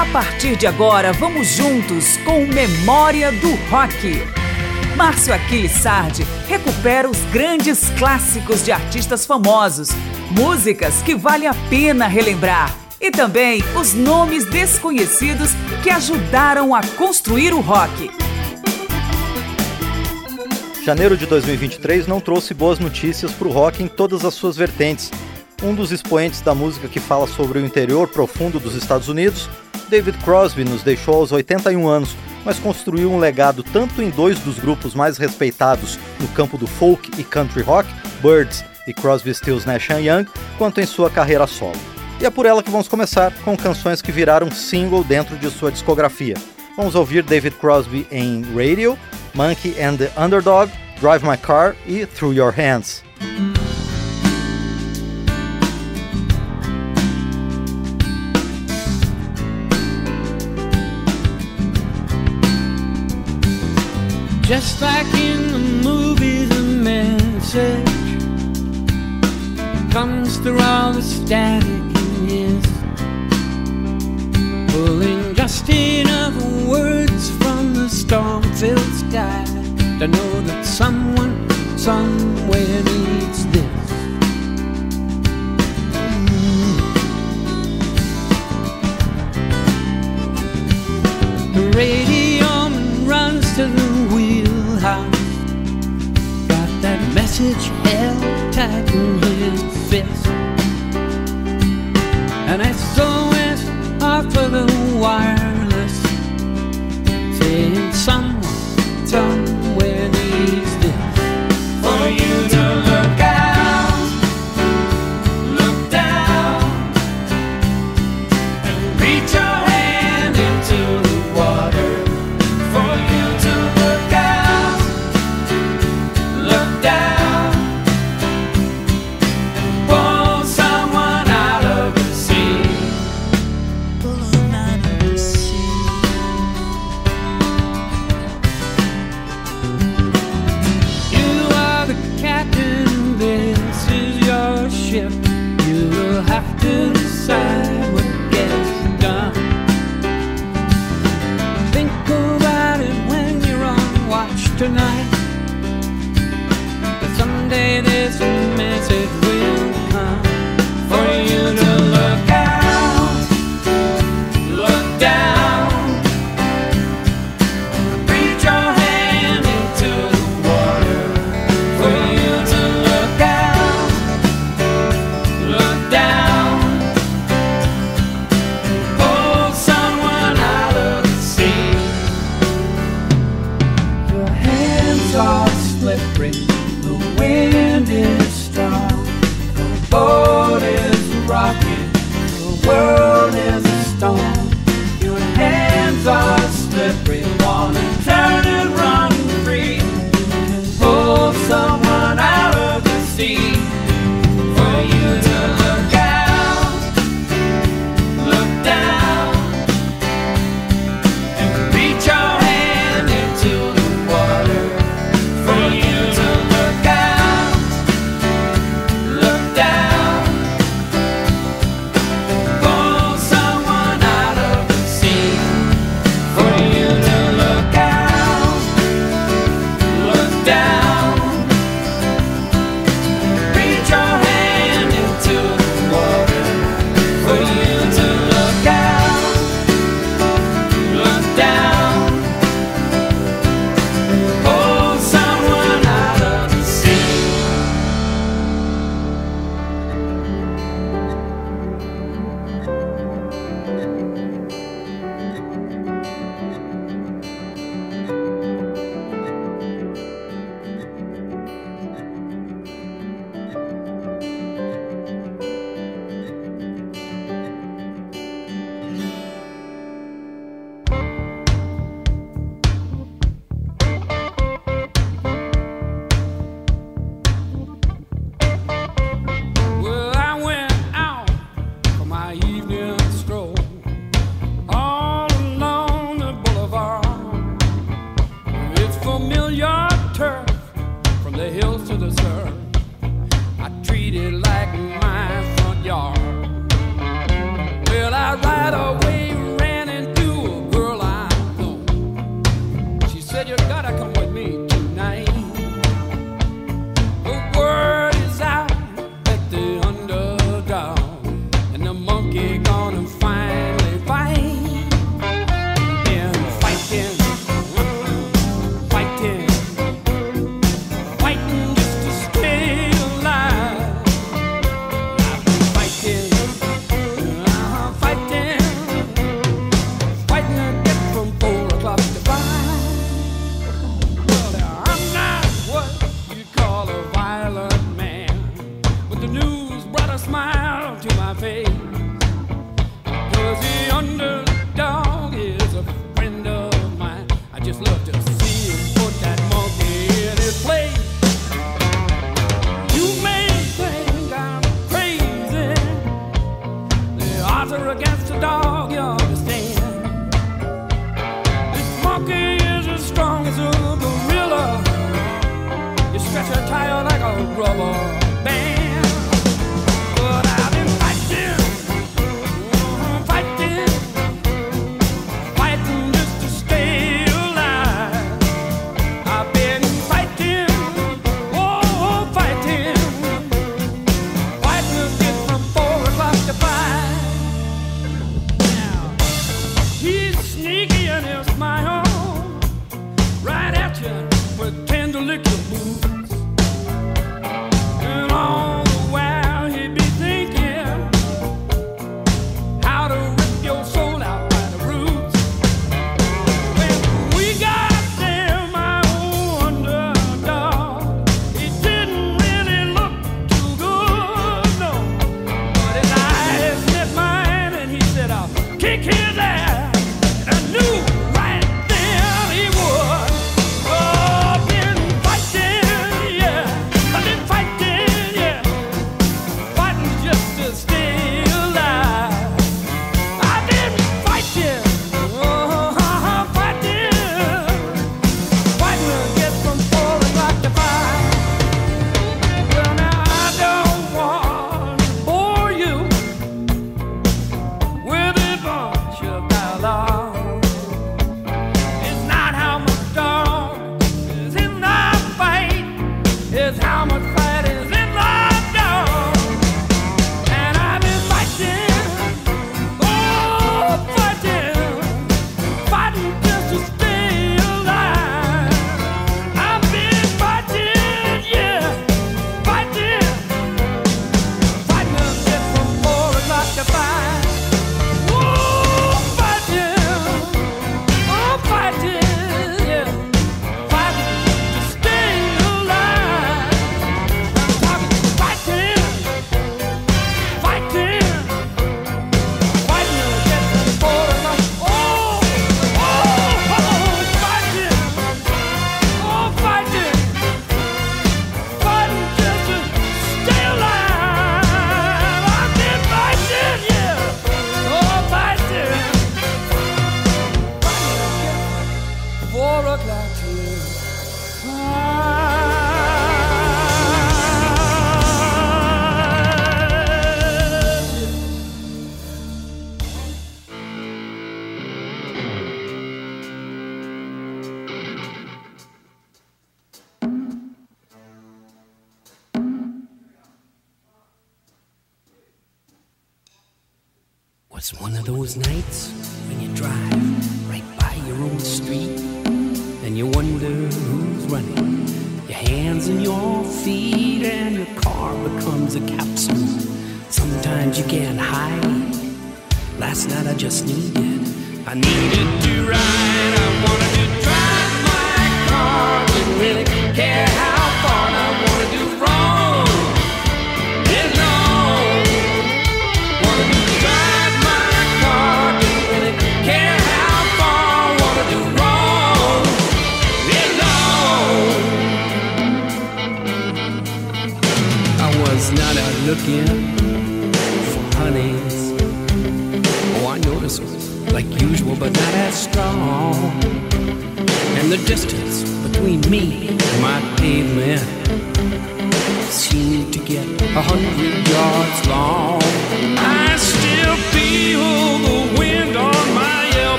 A partir de agora, vamos juntos com Memória do Rock. Márcio Aquiles Sardi recupera os grandes clássicos de artistas famosos, músicas que vale a pena relembrar e também os nomes desconhecidos que ajudaram a construir o rock. Janeiro de 2023 não trouxe boas notícias para o rock em todas as suas vertentes. Um dos expoentes da música que fala sobre o interior profundo dos Estados Unidos David Crosby nos deixou aos 81 anos, mas construiu um legado tanto em dois dos grupos mais respeitados no campo do folk e country rock, Birds e Crosby, Stills, Nash Young, quanto em sua carreira solo. E é por ela que vamos começar com canções que viraram single dentro de sua discografia. Vamos ouvir David Crosby em Radio, Monkey and the Underdog, Drive My Car e Through Your Hands. Just like in the movie, the message comes through all the static and yes, pulling just enough words from the storm-filled sky to know that someone somewhere needs this. Radio runs to the message held tight in his fist. And SOS off of the wireless,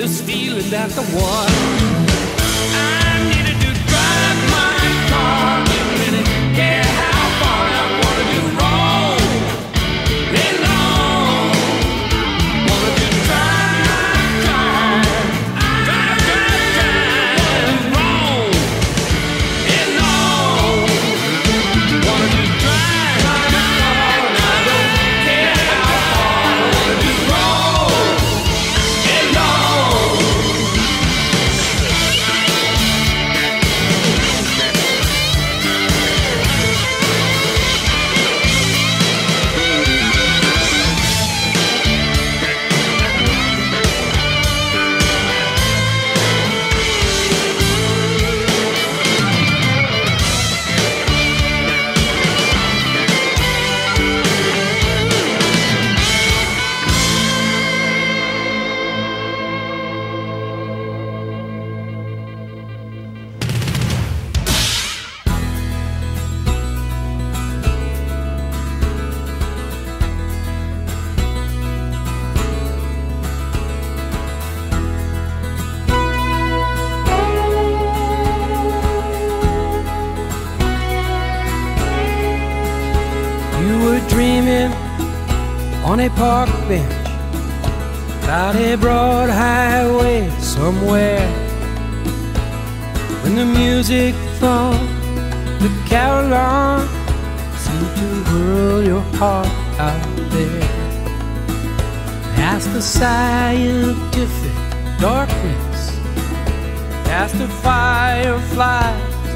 this feeling that the one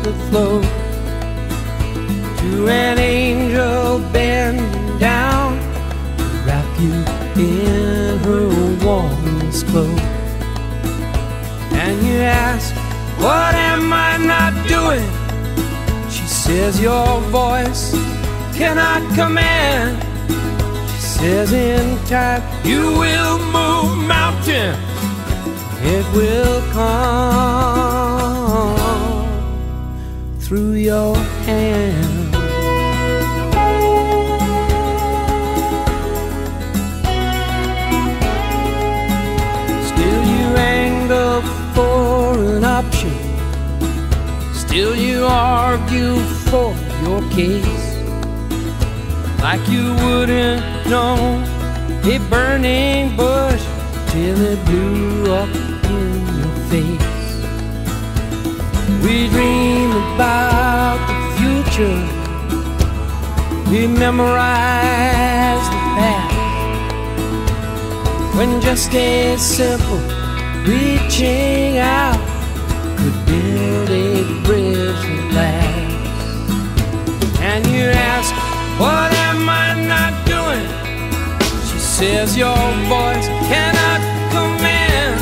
that to an angel bending down to wrap you in her warmest cloak. And you ask, What am I not doing? She says, Your voice cannot command. She says, In time, you will move mountains. It will come through your hand. Still you angle for an option. Still you argue for your case. Like you wouldn't know a burning bush till it blew up in your face. We dream about the future. We memorize the past. When just a simple reaching out could build a bridge that lasts. And you ask, What am I not doing? She says, Your voice cannot command.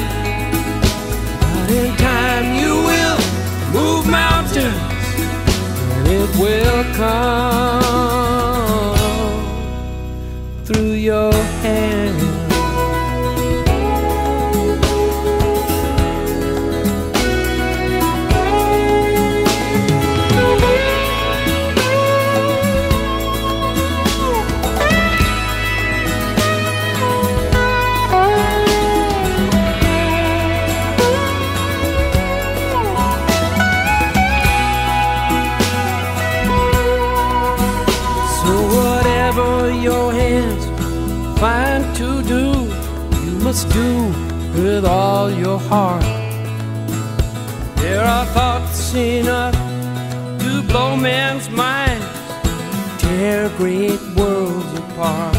But in time mountains and it will come through your hand. Must do with all your heart. There are thoughts enough to blow men's minds, tear great worlds apart.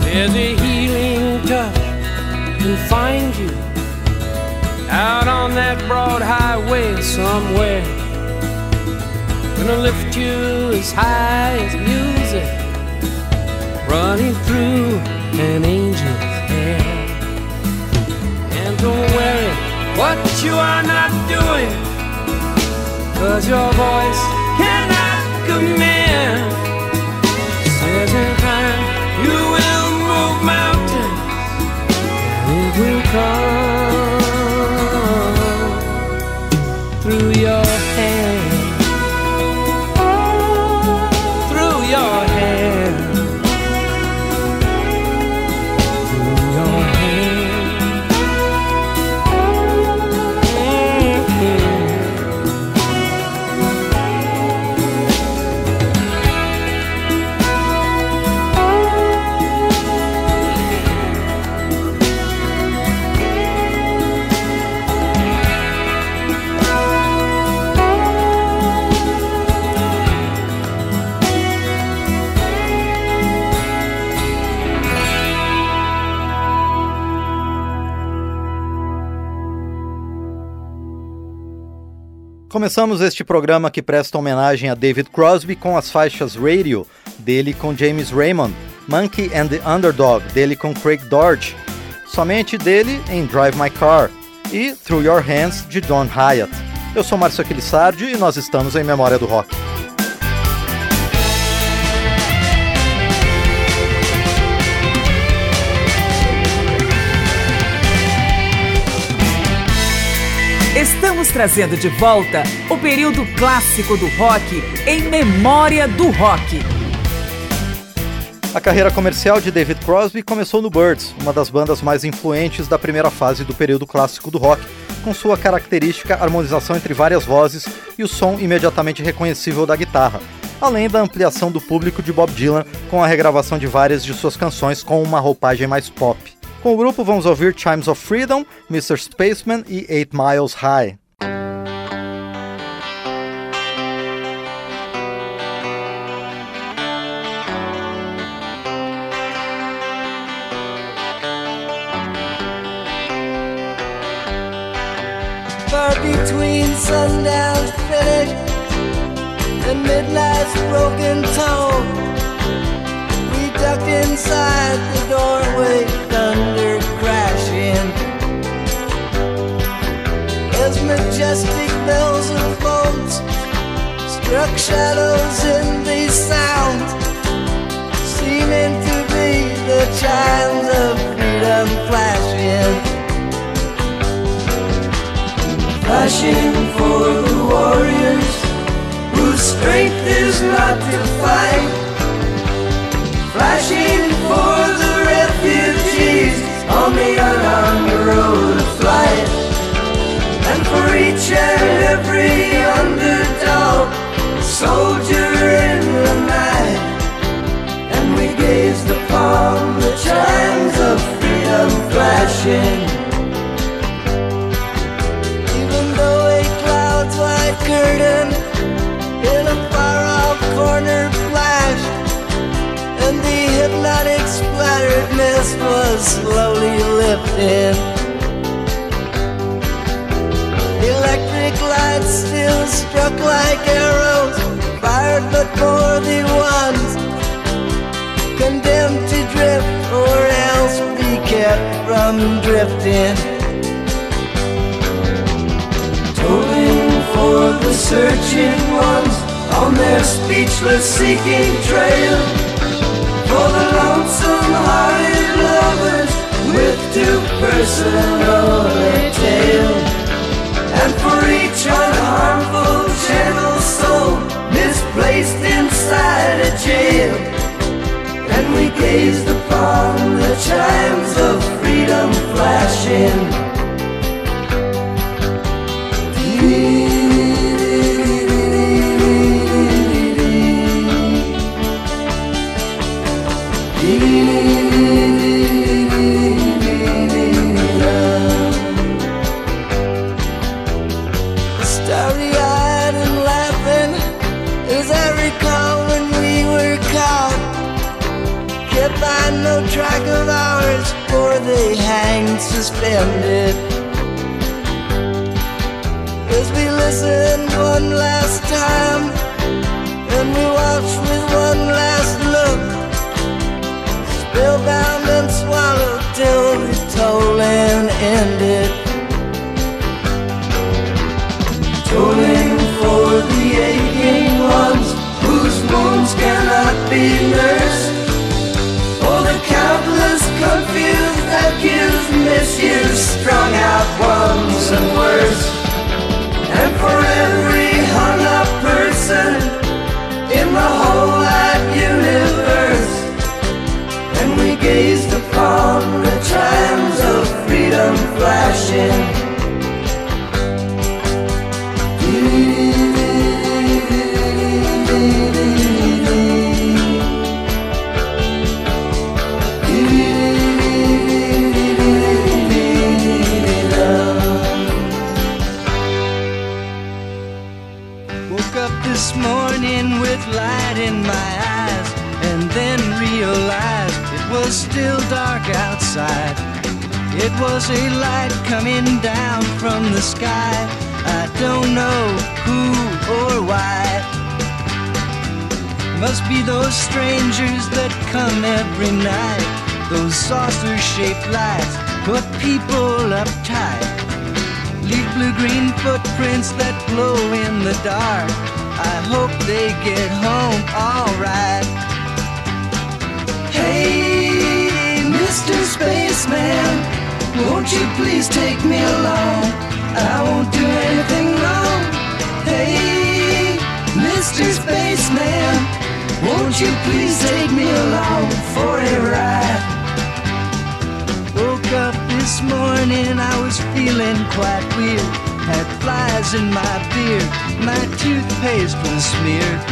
There's a healing touch can find you out on that broad highway somewhere. Gonna lift you as high as music running through an angel's what you are not doing, cause your voice cannot command. Says in time you will move mountains, it will come Começamos este programa que presta homenagem a David Crosby com as faixas Radio, dele com James Raymond, Monkey and the Underdog, dele com Craig Dodge, somente dele em Drive My Car e Through Your Hands, de Don Hyatt. Eu sou Márcio Aquilissardi e nós estamos em Memória do Rock. Estamos trazendo de volta o período clássico do rock em memória do rock. A carreira comercial de David Crosby começou no Birds, uma das bandas mais influentes da primeira fase do período clássico do rock, com sua característica harmonização entre várias vozes e o som imediatamente reconhecível da guitarra, além da ampliação do público de Bob Dylan com a regravação de várias de suas canções com uma roupagem mais pop. Com o grupo vamos ouvir Chimes of Freedom, Mr. Spaceman e Eight Miles High. Midnight's broken tone We ducked inside the doorway, thunder crashing. As majestic bells and boats struck shadows in these sounds, seeming to be the chimes of freedom flashing. Flashing for the warriors strength is not to fight flashing for the refugees on the unarmed road of flight. And for each and every underdog, soldier in the night. And we gazed upon the chimes of freedom flashing. Was slowly lifting. Electric lights still struck like arrows, fired but for the ones condemned to drift or else be kept from drifting. Tolling for the searching ones on their speechless seeking trail for the lonesome hearted lovers with tale. And for each unharmful gentle soul misplaced inside a jail. And we gazed upon the chimes of freedom flashing. Hang suspended. As we listen one last time and we watch with one last look, spellbound and swallowed till the tolling ended. Misused, strung out ones and worse. It was a light coming down from the sky. I don't know who or why. Must be those strangers that come every night. Those saucer shaped lights put people uptight. Leave blue green footprints that glow in the dark. I hope they get home alright. Mr. Spaceman, won't you please take me along? I won't do anything wrong. Hey, Mr. Spaceman, won't you please take me along for a ride? Woke up this morning, I was feeling quite weird. Had flies in my beard, my toothpaste was smeared.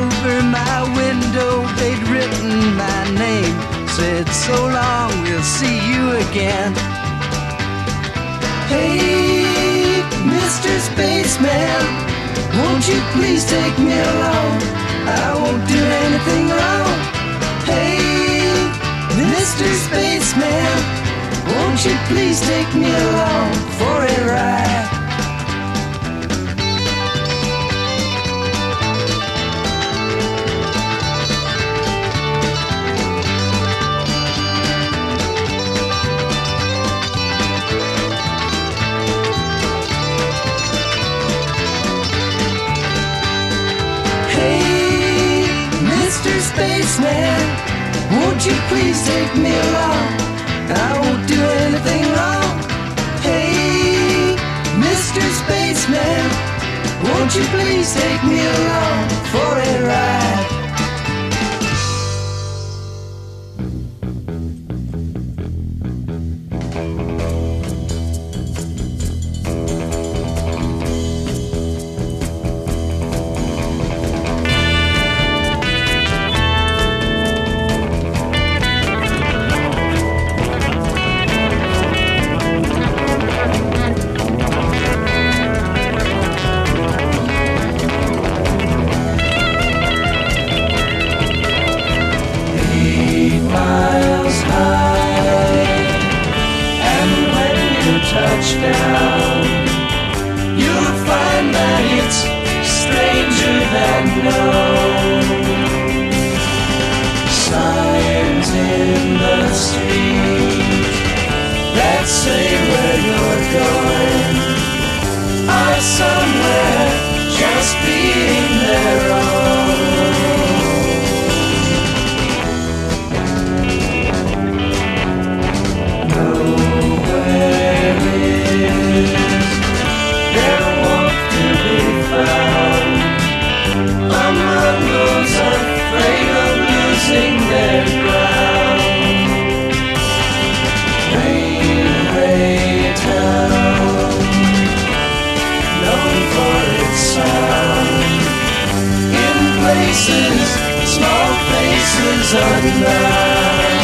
Over my window, they'd written my name. Said, so long, we'll see you again. Hey, Mr. Spaceman, won't you please take me along? I won't do anything wrong. Hey, Mr. Spaceman, won't you please take me along for a ride? Spaceman, won't you please take me along? I won't do anything wrong. Hey, Mr. Spaceman, won't you please take me along for a ride? When you touch down, you'll find that it's stranger than known. Places, small places unknown.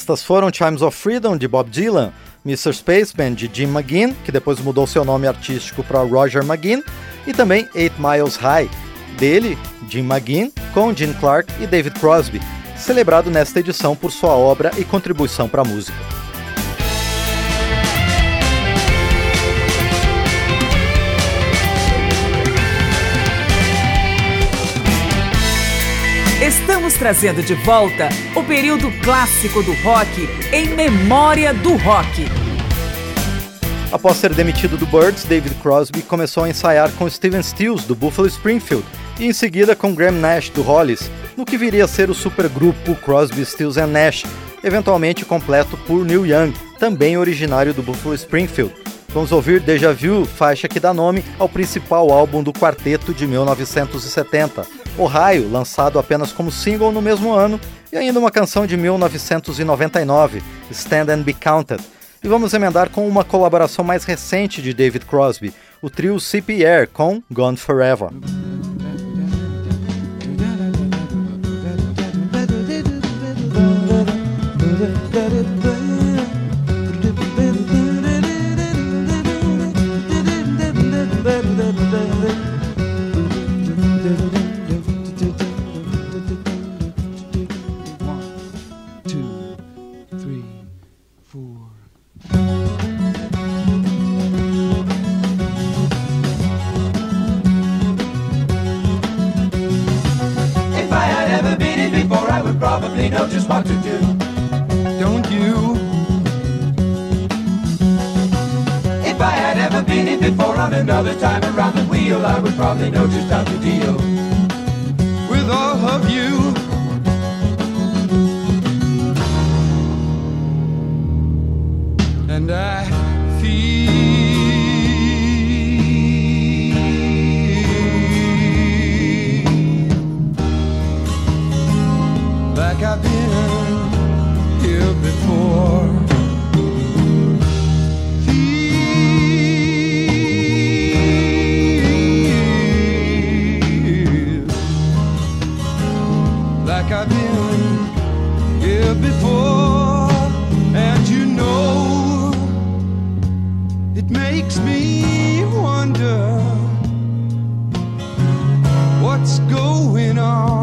Estas foram Chimes of Freedom de Bob Dylan, Mr. Spaceman de Jim McGinn, que depois mudou seu nome artístico para Roger McGinn, e também Eight Miles High, dele, Jim McGinn, com Gene Clark e David Crosby, celebrado nesta edição por sua obra e contribuição para a música. Estamos trazendo de volta o período clássico do rock em memória do rock. Após ser demitido do Birds, David Crosby começou a ensaiar com Steven Stills, do Buffalo Springfield, e em seguida com Graham Nash, do Hollies, no que viria a ser o supergrupo Crosby, Stills and Nash, eventualmente completo por Neil Young, também originário do Buffalo Springfield. Vamos ouvir Deja Vu, faixa que dá nome ao principal álbum do quarteto de 1970, Ohio, lançado apenas como single no mesmo ano, e ainda uma canção de 1999, Stand and Be Counted. E vamos emendar com uma colaboração mais recente de David Crosby, o trio CPR com Gone Forever. another time around the wheel, I would probably know just how to deal with all of you. And I feel like I've been what's going on.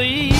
Stop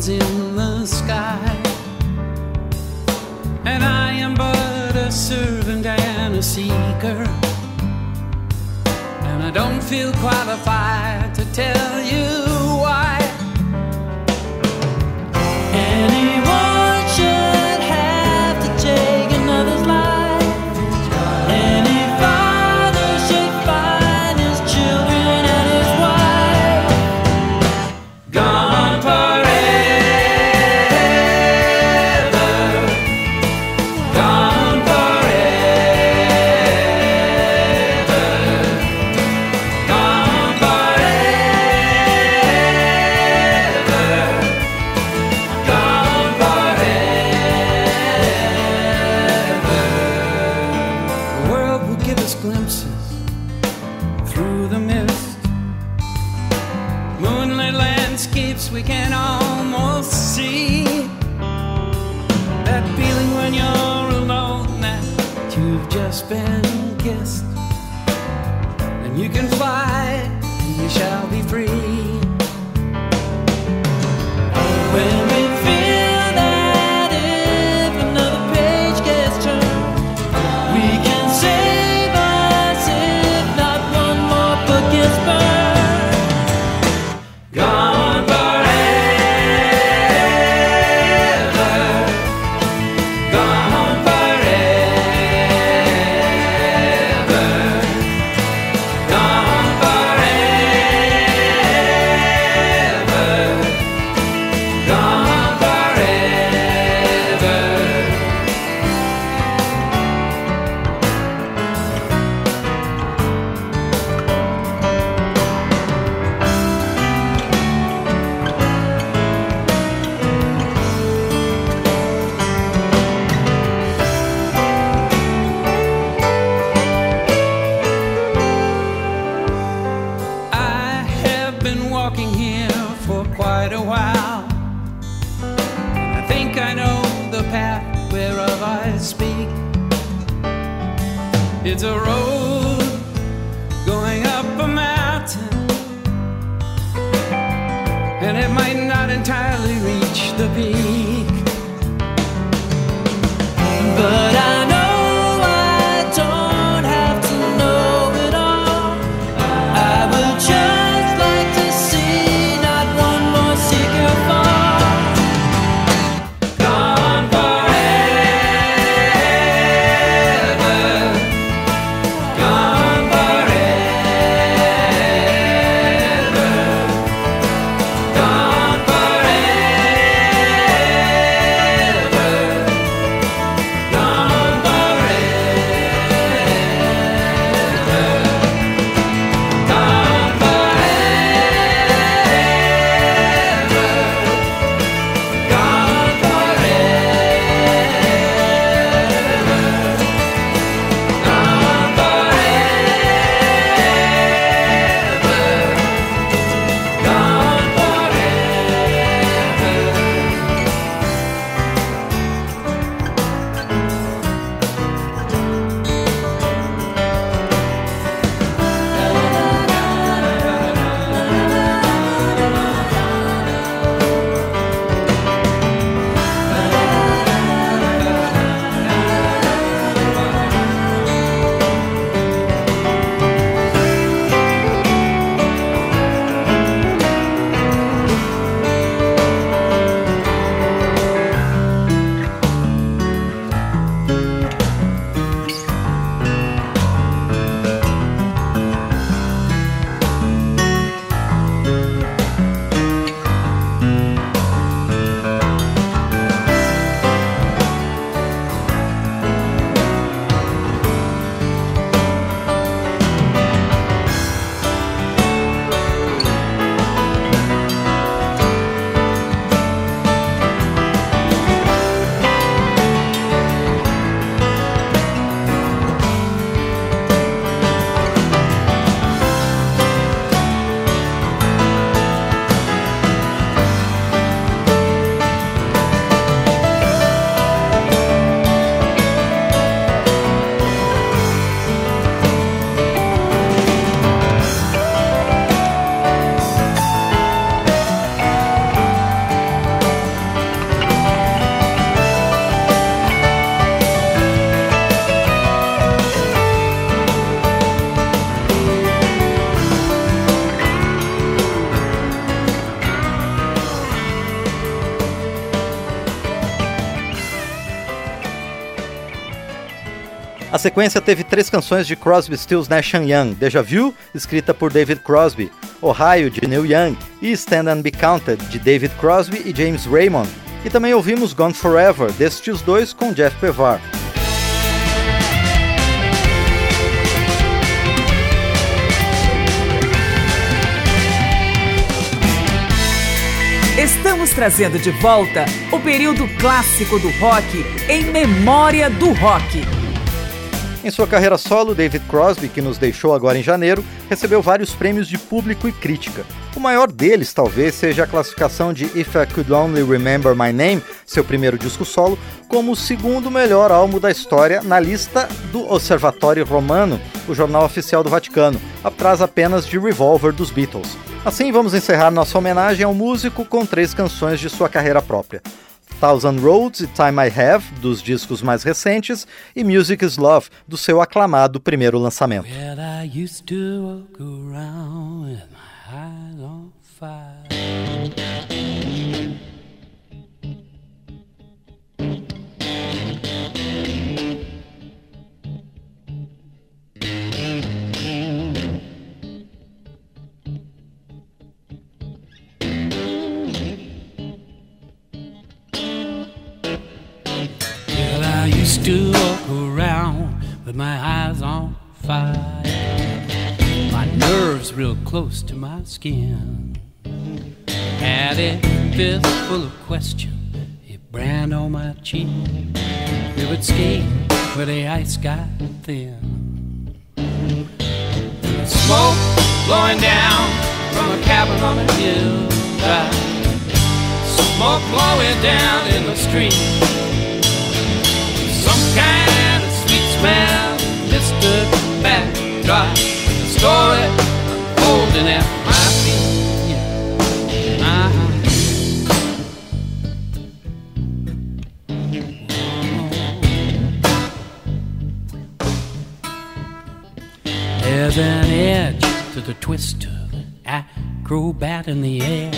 clouds in the sky. And I am but a servant and a seeker. And I don't feel qualified to tell you A sequência teve três canções de Crosby, Stills, Nash Young, Deja Vu, escrita por David Crosby, Ohio, de Neil Young, e Stand and Be Counted, de David Crosby e James Raymond. E também ouvimos Gone Forever, destes dois com Jeff Pevar. Estamos trazendo de volta o período clássico do rock em memória do rock. Em sua carreira solo, David Crosby, que nos deixou agora em janeiro, recebeu vários prêmios de público e crítica. O maior deles, talvez, seja a classificação de If I Could Only Remember My Name, seu primeiro disco solo, como o segundo melhor álbum da história na lista do Observatório Romano, o jornal oficial do Vaticano, atrás apenas de Revolver dos Beatles. Assim, vamos encerrar nossa homenagem ao músico com três canções de sua carreira própria. Thousand Roads e Time I Have, dos discos mais recentes, e Music is Love, do seu aclamado primeiro lançamento. used to walk around with my eyes on fire. My nerves real close to my skin. Had a fist full of questions, a brand on my cheek. We would skate where the ice got thin. Smoke blowing down from a cabin on a hill. Smoke blowing down in the street kind of sweet smell, Mr. Backdrop. The story holding at my feet. Uh-huh. There's an edge to the twist of acrobat in the air.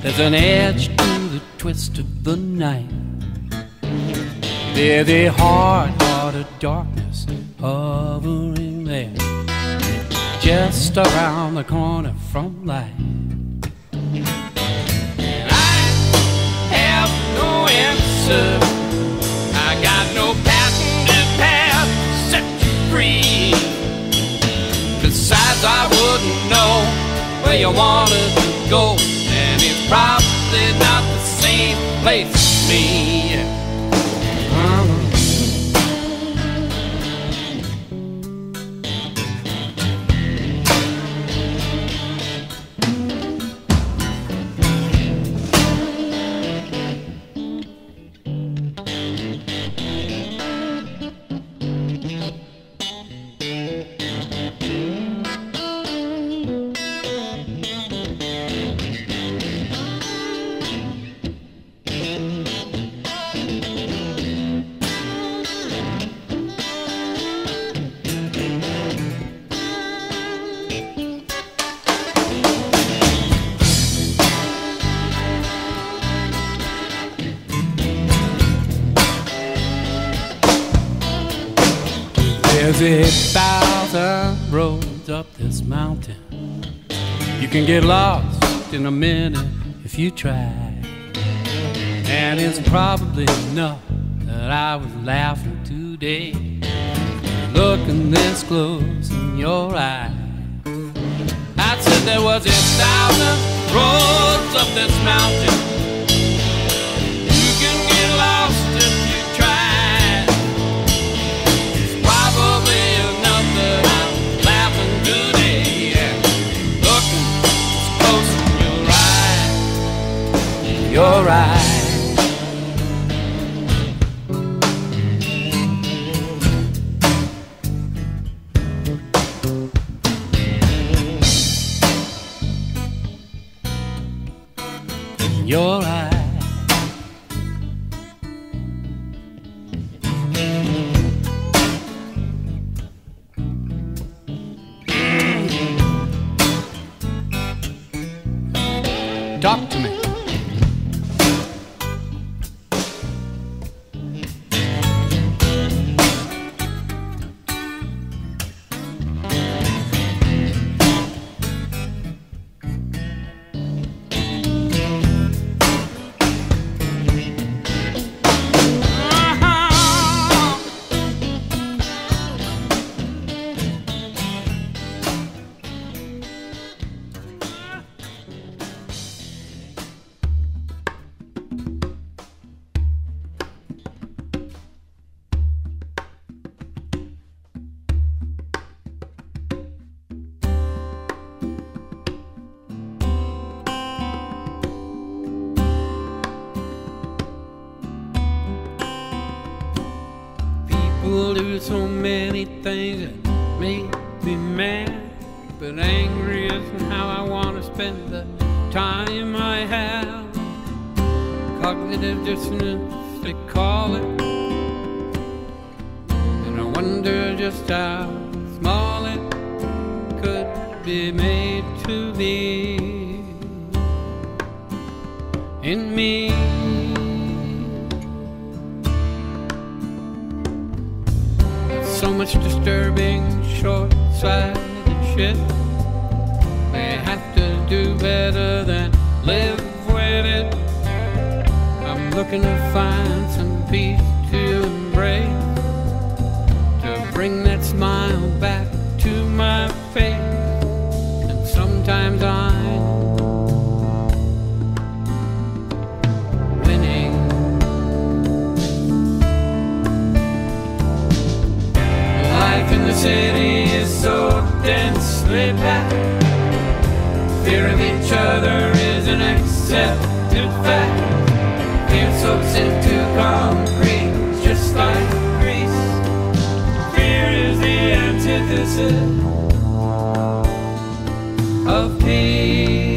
There's an edge to the twist of the night. There's a hard heart of darkness hovering there, just around the corner from light. And I have no answer. I got no patented path to set you free. Besides, I wouldn't know where you wanted to go, and it's probably not the same place as me. Can get lost in a minute if you try. And it's probably enough that I was laughing today. Looking this close in your eyes. I said there was a thousand roads up this mountain. Your eyes. Will do so many things that make me mad. But angry isn't how I want to spend the time I have. Cognitive dissonance, they call it. And I wonder just how small it could be made to be in me. Much disturbing short-sighted shit. They have to do better than live with it. I'm looking to find some peace to embrace, densely packed. Fear of each other is an accepted fact. Fear soaks into concrete, just like grease. Fear is the antithesis of peace.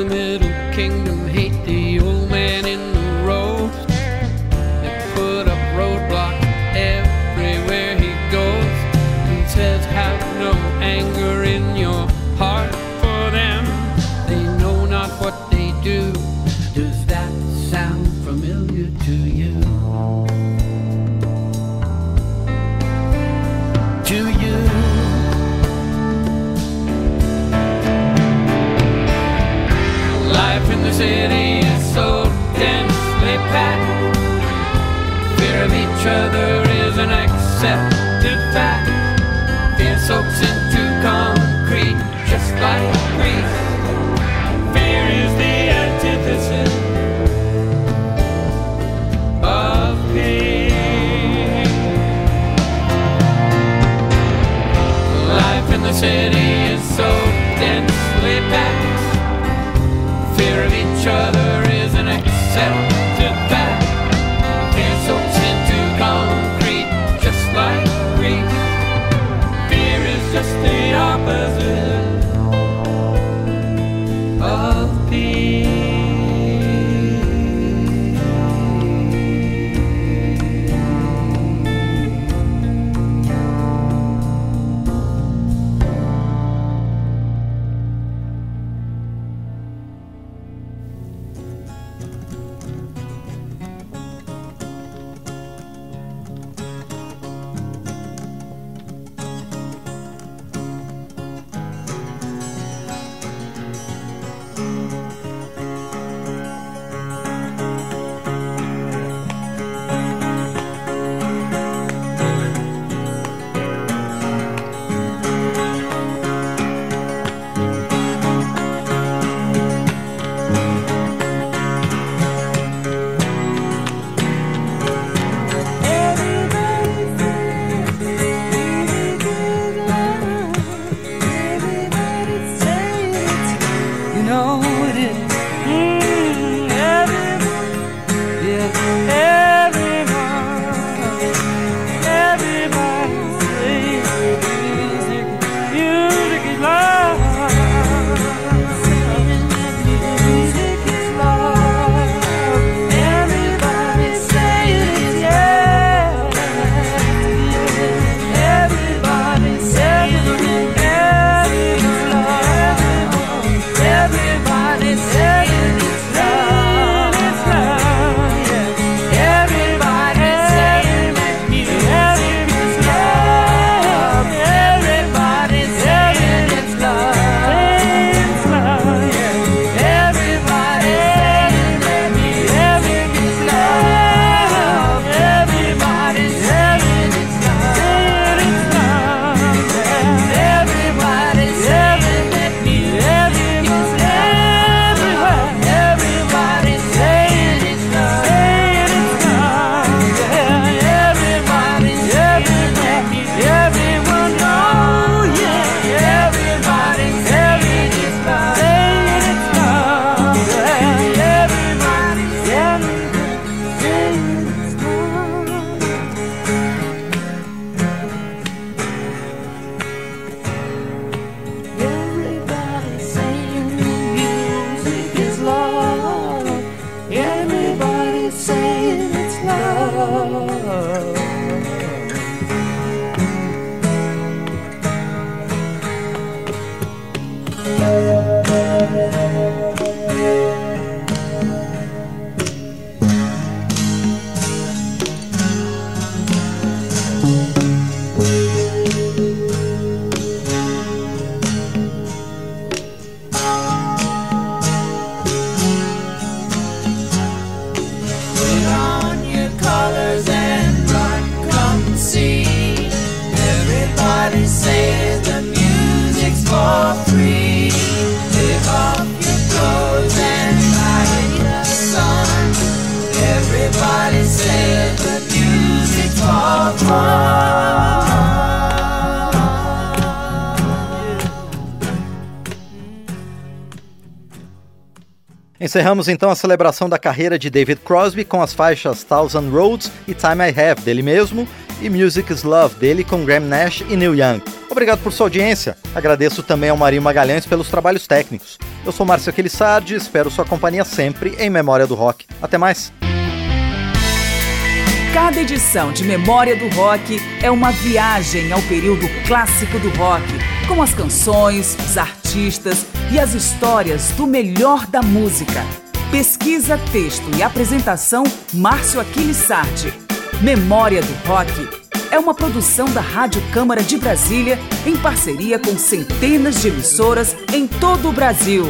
The middle kingdom hate the Encerramos então a celebração da carreira de David Crosby com as faixas Thousand Roads e Time I Have dele mesmo e Music is Love dele com Graham Nash e Neil Young. Obrigado por sua audiência. Agradeço também ao Marinho Magalhães pelos trabalhos técnicos. Eu sou Márcio Aquilissardi e espero sua companhia sempre em Memória do Rock. Até mais! Cada edição de Memória do Rock é uma viagem ao período clássico do rock, com as canções, os artistas e as histórias do melhor da música. Pesquisa, texto e apresentação Márcio Aquiles Sardi. Memória do Rock é uma produção da Rádio Câmara de Brasília em parceria com centenas de emissoras em todo o Brasil.